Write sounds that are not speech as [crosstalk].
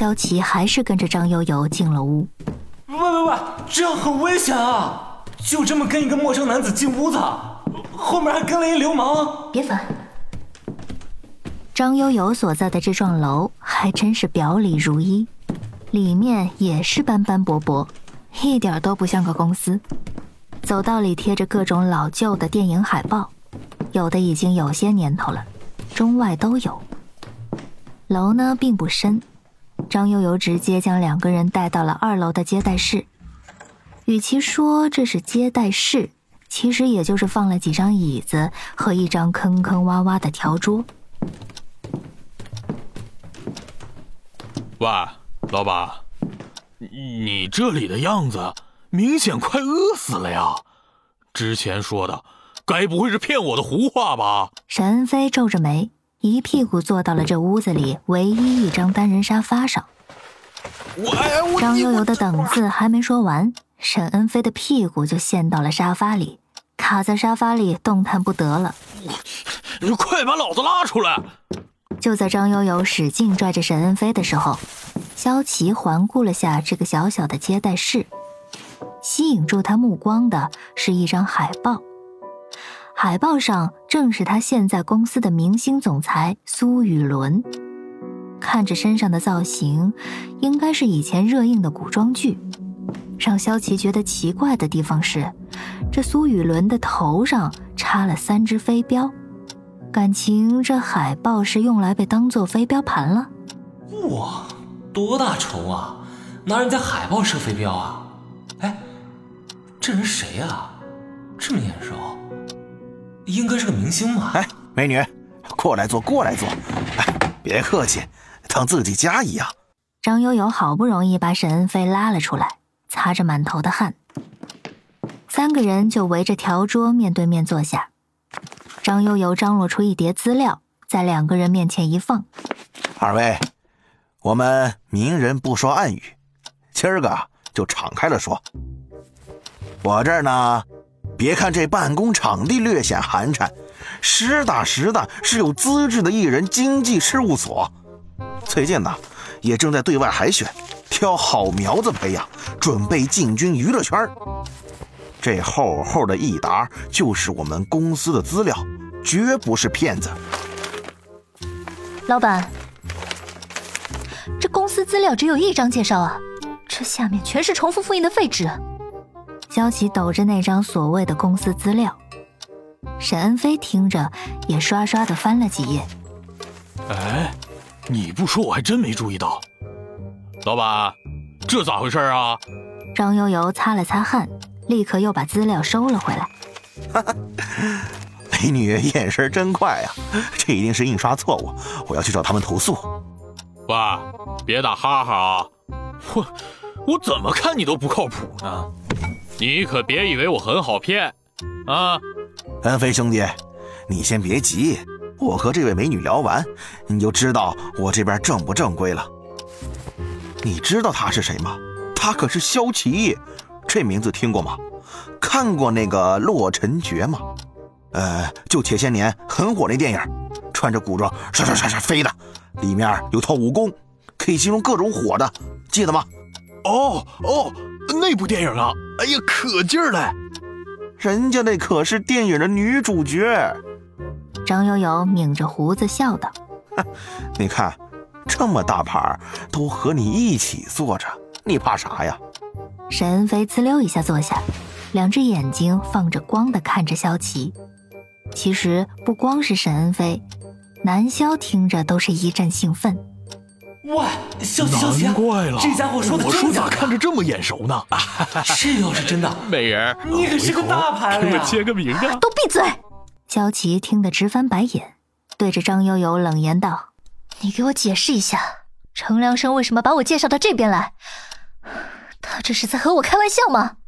萧琪还是跟着张悠悠进了屋。喂喂喂，这样很危险啊！就这么跟一个陌生男子进屋子，后面还跟了一流氓。别烦。张悠悠所在的这幢楼还真是表里如一，里面也是斑斑驳驳，一点都不像个公司。走道里贴着各种老旧的电影海报，有的已经有些年头了，中外都有。楼呢并不深，张悠悠直接将两个人带到了二楼的接待室。与其说这是接待室，其实也就是放了几张椅子和一张坑坑洼洼的条桌。喂，老板，你这里的样子明显快饿死了呀！之前说的，该不会是骗我的胡话吧？沈恩飞皱着眉，一屁股坐到了这屋子里唯一一张单人沙发上。张悠悠的等字还没说完，沈恩飞的屁股就陷到了沙发里，卡在沙发里动弹不得了。你快把老子拉出来！就在张悠悠使劲拽着沈恩飞的时候，萧琪环顾了下这个小小的接待室，吸引住他目光的是一张海报。海报上正是他现在公司的明星总裁苏雨伦，看着身上的造型，应该是以前热映的古装剧。让萧琪觉得奇怪的地方是，这苏雨伦的头上插了三只飞镖。感情这海报是用来被当做飞镖盘了？哇，多大仇啊！拿人家海报射飞镖啊！哎，这人谁呀？这么眼熟，应该是个明星吧？哎，美女，过来坐，过来坐。哎，别客气，当自己家一样。张悠悠好不容易把沈恩飞拉了出来，擦着满头的汗，三个人就围着条桌面对面坐下。张悠悠张罗出一叠资料，在两个人面前一放。二位，我们明人不说暗语，今儿个就敞开了说。我这儿呢，别看这办公场地略显寒碜，实打实的是有资质的艺人经纪事务所。最近呢，也正在对外海选，挑好苗子培养，准备进军娱乐圈。这厚厚的一沓就是我们公司的资料，绝不是骗子。老板，这公司资料只有一张介绍啊，这下面全是重复复印的废纸。萧琪抖着那张所谓的公司资料，沈恩飞听着也刷刷的翻了几页。哎，你不说我还真没注意到。老板，这咋回事啊？张悠悠擦了擦汗。立刻又把资料收了回来。[laughs] 美女眼神真快呀，这一定是印刷错误，我要去找他们投诉。喂，别打哈哈啊！我我怎么看你都不靠谱呢？你可别以为我很好骗啊！恩飞兄弟，你先别急，我和这位美女聊完，你就知道我这边正不正规了。你知道她是谁吗？她可是萧琪。这名字听过吗？看过那个《洛尘诀》吗？呃，就前些年很火那电影，穿着古装唰唰唰唰飞的，里面有套武功，可以形容各种火的，记得吗？哦哦，那部电影啊，哎呀，可劲儿嘞！人家那可是电影的女主角。张悠悠抿着胡子笑道：“ [laughs] 你看，这么大牌都和你一起坐着，你怕啥呀？”沈恩飞呲溜一下坐下，两只眼睛放着光的看着萧琪。其实不光是沈恩飞，南萧听着都是一阵兴奋。喂，萧琪，萧琪，难怪了，这家伙说的真假？看着这么眼熟呢？[laughs] 这要是真的，美人，你可是个大牌了呀！给我签个名啊！都闭嘴！萧琪听得直翻白眼，对着张悠悠冷言道：“你给我解释一下，程良生为什么把我介绍到这边来？”他这是在和我开玩笑吗？